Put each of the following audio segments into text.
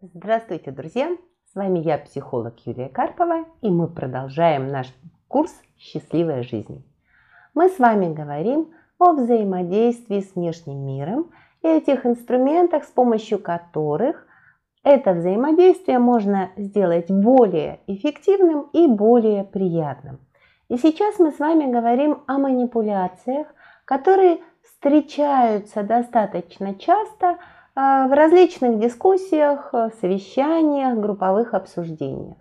Здравствуйте, друзья! С вами я, психолог Юлия Карпова, и мы продолжаем наш курс «Счастливая жизнь». Мы с вами говорим о взаимодействии с внешним миром и этих инструментах, с помощью которых это взаимодействие можно сделать более эффективным и более приятным. И сейчас мы с вами говорим о манипуляциях, которые встречаются достаточно часто – в различных дискуссиях, э, совещаниях, групповых обсуждениях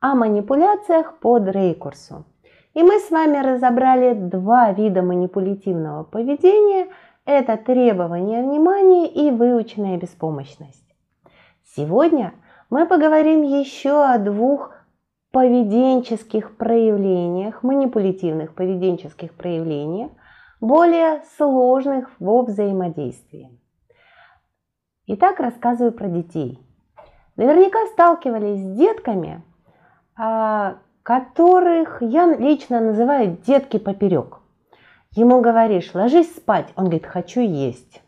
о манипуляциях по Дрейкурсу. И мы с вами разобрали два вида манипулятивного поведения. Это требование внимания и выученная беспомощность. Сегодня мы поговорим еще о двух поведенческих проявлениях, манипулятивных поведенческих проявлениях, более сложных во взаимодействии. Итак, рассказываю про детей. Наверняка сталкивались с детками, а, которых я лично называю детки поперек. Ему говоришь, ложись спать, он говорит, хочу есть.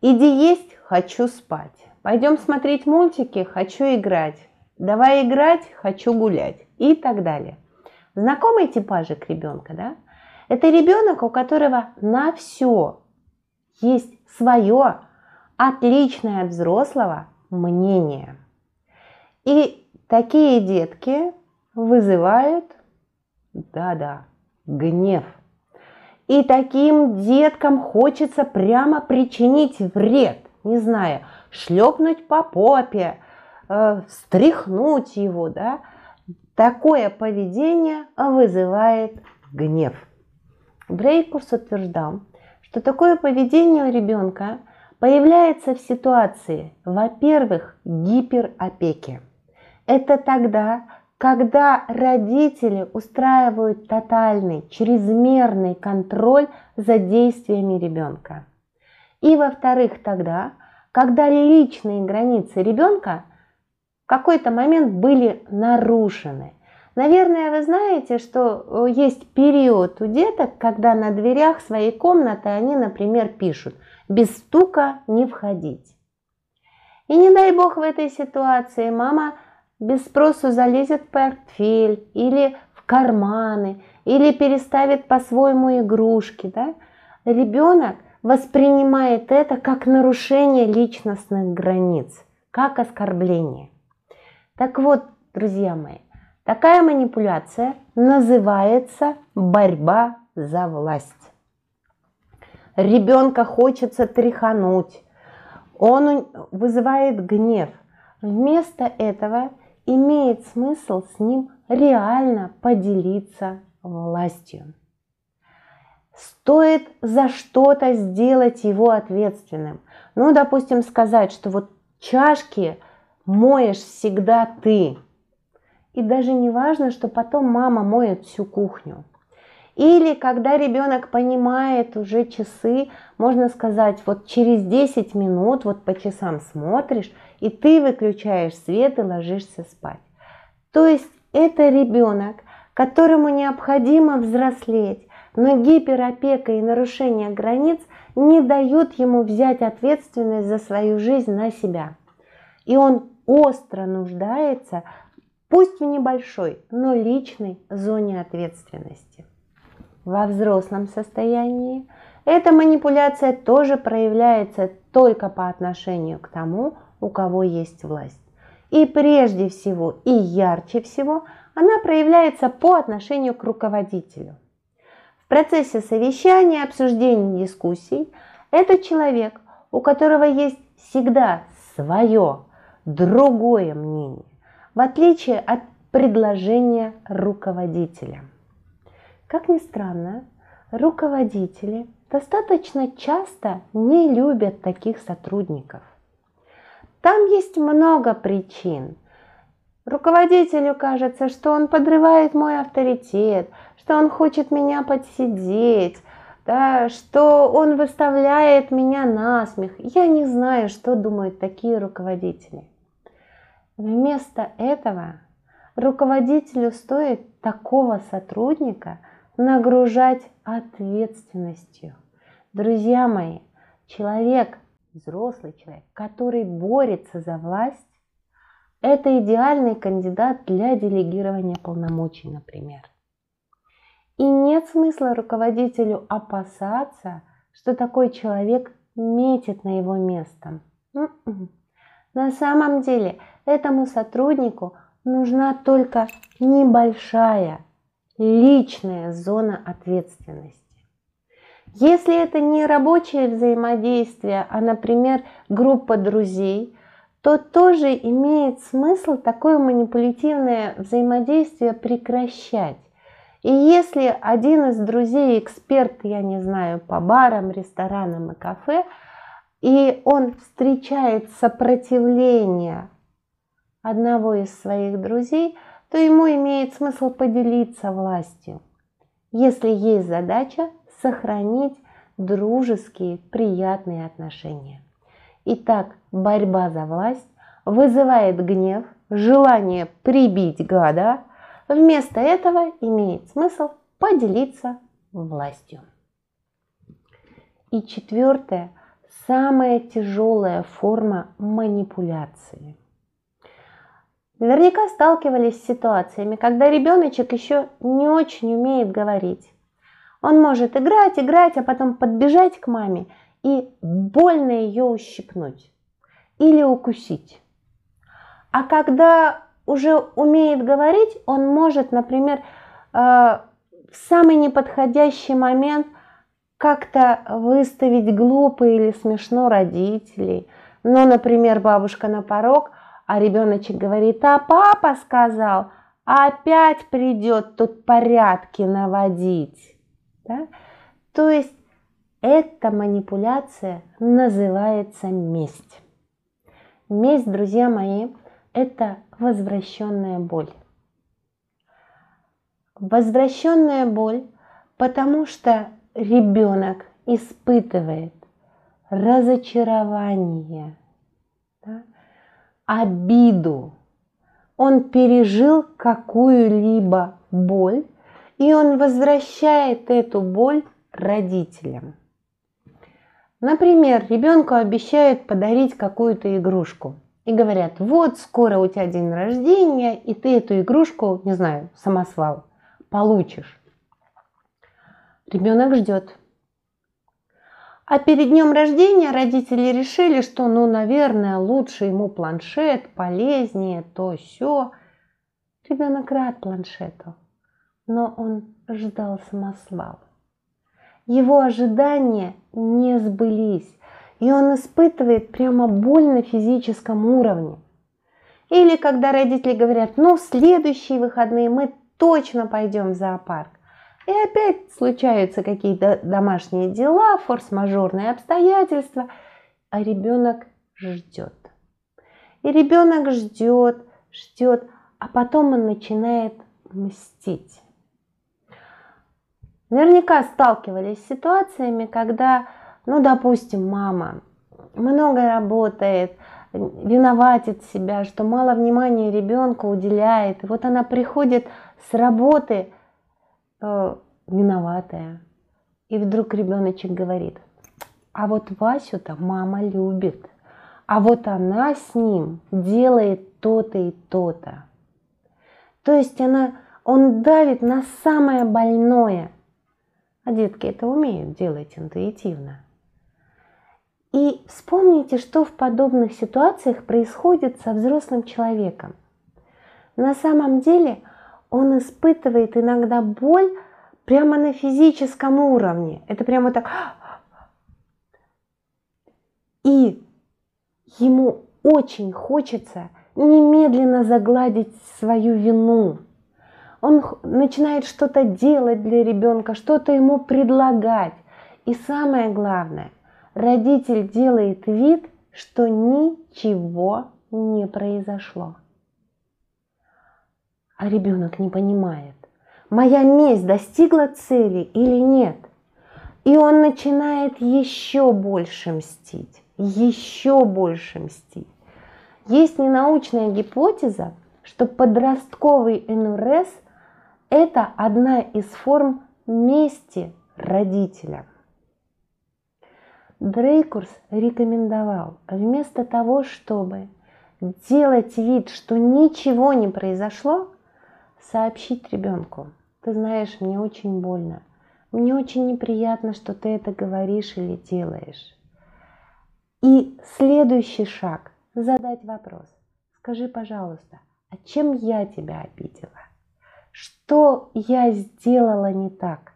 Иди есть, хочу спать. Пойдем смотреть мультики, хочу играть. Давай играть, хочу гулять и так далее. Знакомый типажик ребенка, да? Это ребенок, у которого на все есть свое отличное от взрослого мнение. И такие детки вызывают, да-да, гнев. И таким деткам хочется прямо причинить вред, не знаю, шлепнуть по попе, э, встряхнуть его, да. Такое поведение вызывает гнев. Брейкурс утверждал, что такое поведение у ребенка – появляется в ситуации, во-первых, гиперопеки. Это тогда, когда родители устраивают тотальный, чрезмерный контроль за действиями ребенка. И во-вторых, тогда, когда личные границы ребенка в какой-то момент были нарушены. Наверное, вы знаете, что э, есть период у деток, когда на дверях своей комнаты они, например, пишут – без стука не входить. И не дай бог в этой ситуации мама без спросу залезет в портфель или в карманы, или переставит по-своему игрушки. Да? Ребенок воспринимает это как нарушение личностных границ, как оскорбление. Так вот, друзья мои, такая манипуляция называется борьба за власть ребенка хочется тряхануть, он вызывает гнев. Вместо этого имеет смысл с ним реально поделиться властью. Стоит за что-то сделать его ответственным. Ну, допустим, сказать, что вот чашки моешь всегда ты. И даже не важно, что потом мама моет всю кухню. Или когда ребенок понимает уже часы, можно сказать, вот через 10 минут, вот по часам смотришь, и ты выключаешь свет и ложишься спать. То есть это ребенок, которому необходимо взрослеть, но гиперопека и нарушение границ не дают ему взять ответственность за свою жизнь на себя. И он остро нуждается, пусть в небольшой, но личной зоне ответственности во взрослом состоянии, эта манипуляция тоже проявляется только по отношению к тому, у кого есть власть. И прежде всего и ярче всего она проявляется по отношению к руководителю. В процессе совещания, обсуждений, дискуссий это человек, у которого есть всегда свое, другое мнение, в отличие от предложения руководителя – как ни странно, руководители достаточно часто не любят таких сотрудников. Там есть много причин. Руководителю кажется, что он подрывает мой авторитет, что он хочет меня подсидеть, да, что он выставляет меня на смех. Я не знаю, что думают такие руководители. Вместо этого руководителю стоит такого сотрудника – нагружать ответственностью. Друзья мои, человек, взрослый человек, который борется за власть, это идеальный кандидат для делегирования полномочий, например. И нет смысла руководителю опасаться, что такой человек метит на его место. М-м. На самом деле этому сотруднику нужна только небольшая личная зона ответственности. Если это не рабочее взаимодействие, а, например, группа друзей, то тоже имеет смысл такое манипулятивное взаимодействие прекращать. И если один из друзей эксперт, я не знаю, по барам, ресторанам и кафе, и он встречает сопротивление одного из своих друзей, то ему имеет смысл поделиться властью, если есть задача сохранить дружеские, приятные отношения. Итак, борьба за власть вызывает гнев, желание прибить гада. Вместо этого имеет смысл поделиться властью. И четвертое, самая тяжелая форма манипуляции. Наверняка сталкивались с ситуациями, когда ребеночек еще не очень умеет говорить. Он может играть, играть, а потом подбежать к маме и больно ее ущипнуть или укусить. А когда уже умеет говорить, он может, например, э, в самый неподходящий момент как-то выставить глупо или смешно родителей. Ну, например, бабушка на порог, а ребеночек говорит, а папа сказал, опять придет тут порядки наводить. Да? То есть эта манипуляция называется месть. Месть, друзья мои, это возвращенная боль. Возвращенная боль, потому что ребенок испытывает разочарование, да, обиду. Он пережил какую-либо боль, и он возвращает эту боль родителям. Например, ребенку обещают подарить какую-то игрушку. И говорят, вот скоро у тебя день рождения, и ты эту игрушку, не знаю, самосвал, получишь. Ребенок ждет. А перед днем рождения родители решили, что, ну, наверное, лучше ему планшет, полезнее, то все. Ребенок рад планшету, но он ждал самосвал его ожидания не сбылись, и он испытывает прямо боль на физическом уровне. Или когда родители говорят, ну, в следующие выходные мы точно пойдем в зоопарк. И опять случаются какие-то домашние дела, форс-мажорные обстоятельства, а ребенок ждет. И ребенок ждет, ждет, а потом он начинает мстить. Наверняка сталкивались с ситуациями, когда, ну, допустим, мама много работает, виноватит себя, что мало внимания ребенку уделяет. И вот она приходит с работы э, виноватая. И вдруг ребеночек говорит, а вот Васю-то мама любит, а вот она с ним делает то-то и то-то. То есть она, он давит на самое больное – а детки это умеют делать интуитивно. И вспомните, что в подобных ситуациях происходит со взрослым человеком. На самом деле он испытывает иногда боль прямо на физическом уровне. Это прямо так... И ему очень хочется немедленно загладить свою вину, он начинает что-то делать для ребенка, что-то ему предлагать. И самое главное, родитель делает вид, что ничего не произошло. А ребенок не понимает, моя месть достигла цели или нет. И он начинает еще больше мстить, еще больше мстить. Есть ненаучная гипотеза, что подростковый НРС – это одна из форм мести родителям. Дрейкурс рекомендовал вместо того, чтобы делать вид, что ничего не произошло, сообщить ребенку. Ты знаешь, мне очень больно. Мне очень неприятно, что ты это говоришь или делаешь. И следующий шаг – задать вопрос. Скажи, пожалуйста, а чем я тебя обидела? Что я сделала не так?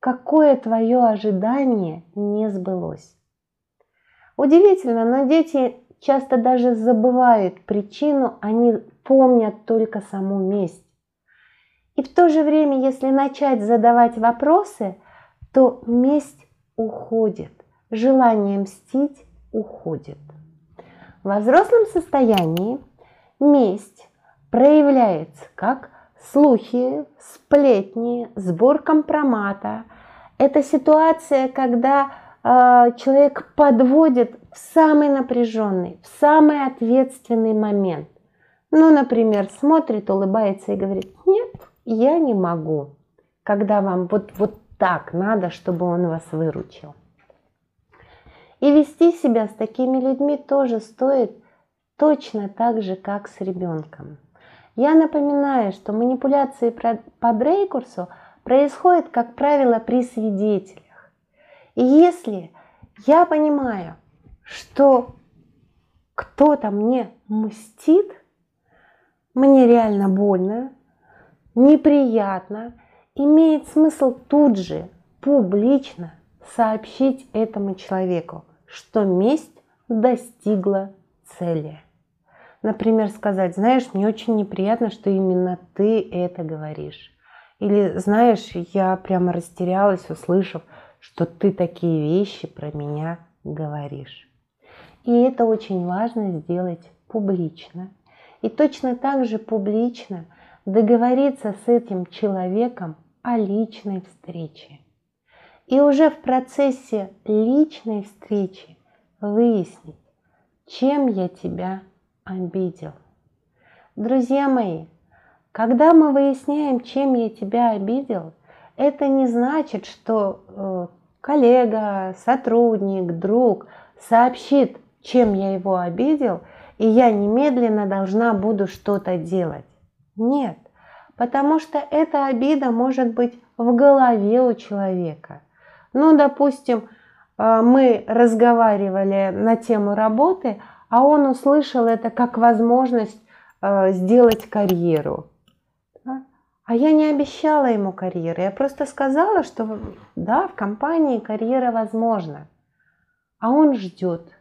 Какое твое ожидание не сбылось? Удивительно, но дети часто даже забывают причину, они помнят только саму месть. И в то же время, если начать задавать вопросы, то месть уходит, желание мстить уходит. В взрослом состоянии месть проявляется как слухи, сплетни, сбор компромата. Это ситуация, когда э, человек подводит в самый напряженный, в самый ответственный момент. Ну, например, смотрит, улыбается и говорит, нет, я не могу, когда вам вот, вот так надо, чтобы он вас выручил. И вести себя с такими людьми тоже стоит точно так же, как с ребенком. Я напоминаю, что манипуляции по Дрейкурсу происходят, как правило, при свидетелях. И если я понимаю, что кто-то мне мстит, мне реально больно, неприятно, имеет смысл тут же публично сообщить этому человеку, что месть достигла цели. Например, сказать, знаешь, мне очень неприятно, что именно ты это говоришь. Или, знаешь, я прямо растерялась, услышав, что ты такие вещи про меня говоришь. И это очень важно сделать публично. И точно так же публично договориться с этим человеком о личной встрече. И уже в процессе личной встречи выяснить, чем я тебя обидел. Друзья мои, когда мы выясняем, чем я тебя обидел, это не значит, что э, коллега, сотрудник, друг сообщит, чем я его обидел, и я немедленно должна буду что-то делать. Нет, потому что эта обида может быть в голове у человека. Ну, допустим, э, мы разговаривали на тему работы, а он услышал это как возможность э, сделать карьеру. А я не обещала ему карьеры, я просто сказала, что да, в компании карьера возможна. А он ждет.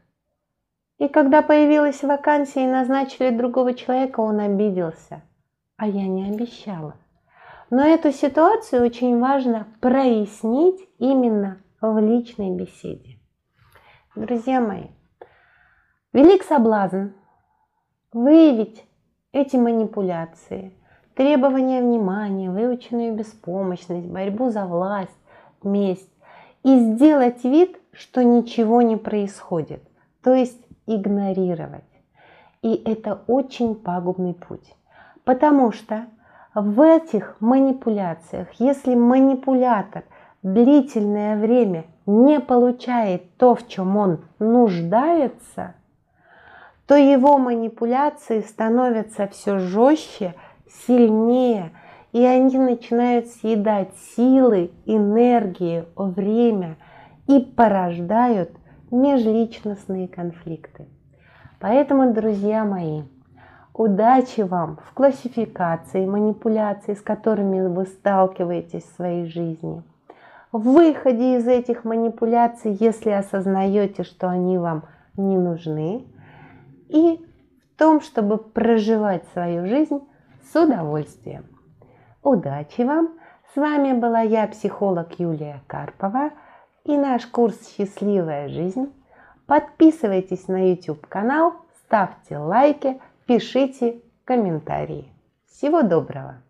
И когда появилась вакансия и назначили другого человека, он обиделся. А я не обещала. Но эту ситуацию очень важно прояснить именно в личной беседе. Друзья мои, велик соблазн выявить эти манипуляции, требования внимания, выученную беспомощность, борьбу за власть, месть и сделать вид, что ничего не происходит, то есть игнорировать. И это очень пагубный путь, потому что в этих манипуляциях, если манипулятор длительное время не получает то, в чем он нуждается, то его манипуляции становятся все жестче, сильнее, и они начинают съедать силы, энергию, время и порождают межличностные конфликты. Поэтому, друзья мои, удачи вам в классификации манипуляций, с которыми вы сталкиваетесь в своей жизни. В выходе из этих манипуляций, если осознаете, что они вам не нужны, и в том, чтобы проживать свою жизнь с удовольствием. Удачи вам! С вами была я, психолог Юлия Карпова и наш курс «Счастливая жизнь». Подписывайтесь на YouTube канал, ставьте лайки, пишите комментарии. Всего доброго!